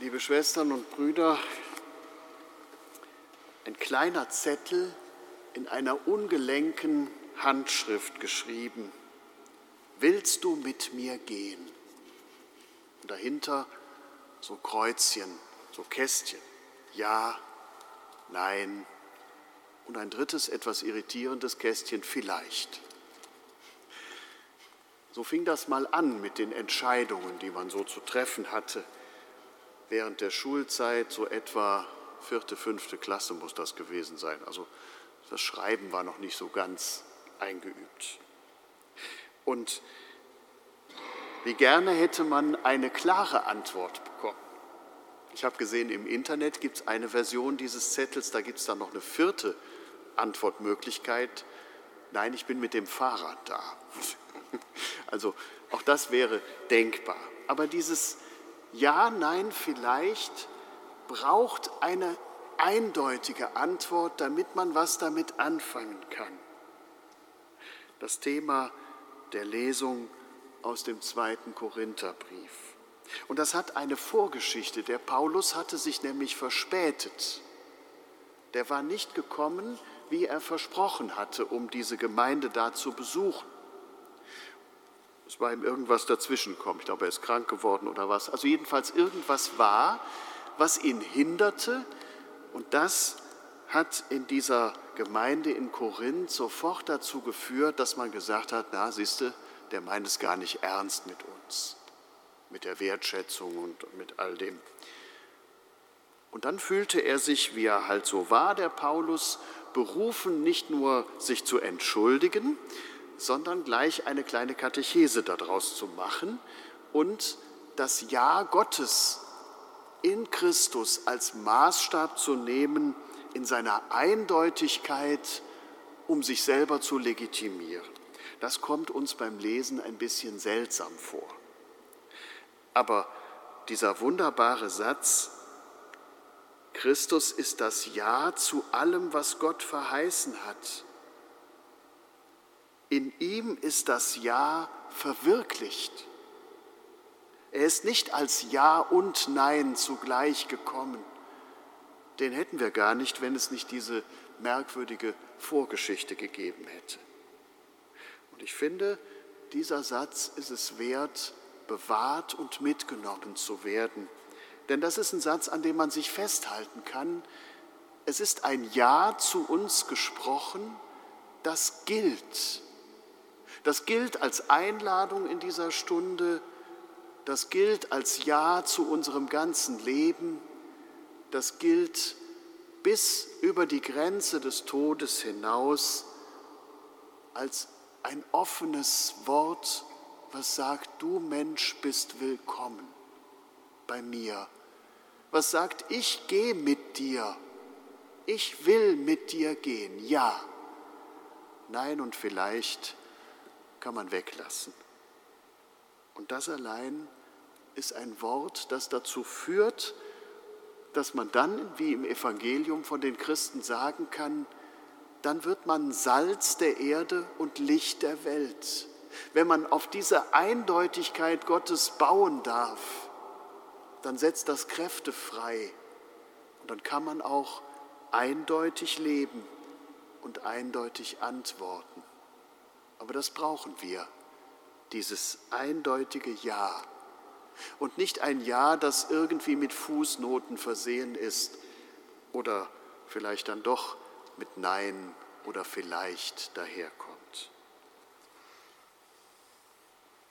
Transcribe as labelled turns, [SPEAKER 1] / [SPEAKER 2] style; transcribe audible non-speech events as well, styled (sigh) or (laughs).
[SPEAKER 1] Liebe Schwestern und Brüder, ein kleiner Zettel in einer ungelenken Handschrift geschrieben. Willst du mit mir gehen? Und dahinter so Kreuzchen, so Kästchen. Ja, nein. Und ein drittes, etwas irritierendes Kästchen, vielleicht. So fing das mal an mit den Entscheidungen, die man so zu treffen hatte während der Schulzeit, so etwa vierte, fünfte Klasse muss das gewesen sein. Also das Schreiben war noch nicht so ganz eingeübt. Und wie gerne hätte man eine klare Antwort bekommen. Ich habe gesehen, im Internet gibt es eine Version dieses Zettels, da gibt es dann noch eine vierte Antwortmöglichkeit. Nein, ich bin mit dem Fahrrad da. (laughs) Also auch das wäre denkbar. Aber dieses ja, nein, vielleicht braucht eine eindeutige Antwort, damit man was damit anfangen kann. Das Thema der Lesung aus dem zweiten Korintherbrief. Und das hat eine Vorgeschichte. Der Paulus hatte sich nämlich verspätet. Der war nicht gekommen, wie er versprochen hatte, um diese Gemeinde da zu besuchen. Es war ihm irgendwas dazwischen gekommen. Ich glaube, er ist krank geworden oder was. Also jedenfalls irgendwas war, was ihn hinderte. Und das hat in dieser Gemeinde in Korinth sofort dazu geführt, dass man gesagt hat, na siehste, der meint es gar nicht ernst mit uns, mit der Wertschätzung und mit all dem. Und dann fühlte er sich, wie er halt so war, der Paulus, berufen, nicht nur sich zu entschuldigen, sondern gleich eine kleine Katechese daraus zu machen und das Ja Gottes in Christus als Maßstab zu nehmen in seiner Eindeutigkeit, um sich selber zu legitimieren. Das kommt uns beim Lesen ein bisschen seltsam vor. Aber dieser wunderbare Satz, Christus ist das Ja zu allem, was Gott verheißen hat, in ihm ist das Ja verwirklicht. Er ist nicht als Ja und Nein zugleich gekommen. Den hätten wir gar nicht, wenn es nicht diese merkwürdige Vorgeschichte gegeben hätte. Und ich finde, dieser Satz ist es wert, bewahrt und mitgenommen zu werden. Denn das ist ein Satz, an dem man sich festhalten kann. Es ist ein Ja zu uns gesprochen, das gilt. Das gilt als Einladung in dieser Stunde, das gilt als Ja zu unserem ganzen Leben, das gilt bis über die Grenze des Todes hinaus als ein offenes Wort, was sagt, du Mensch bist willkommen bei mir. Was sagt, ich gehe mit dir, ich will mit dir gehen, ja. Nein und vielleicht kann man weglassen. Und das allein ist ein Wort, das dazu führt, dass man dann, wie im Evangelium von den Christen sagen kann, dann wird man Salz der Erde und Licht der Welt. Wenn man auf diese Eindeutigkeit Gottes bauen darf, dann setzt das Kräfte frei und dann kann man auch eindeutig leben und eindeutig antworten. Aber das brauchen wir, dieses eindeutige Ja. Und nicht ein Ja, das irgendwie mit Fußnoten versehen ist oder vielleicht dann doch mit Nein oder vielleicht daherkommt.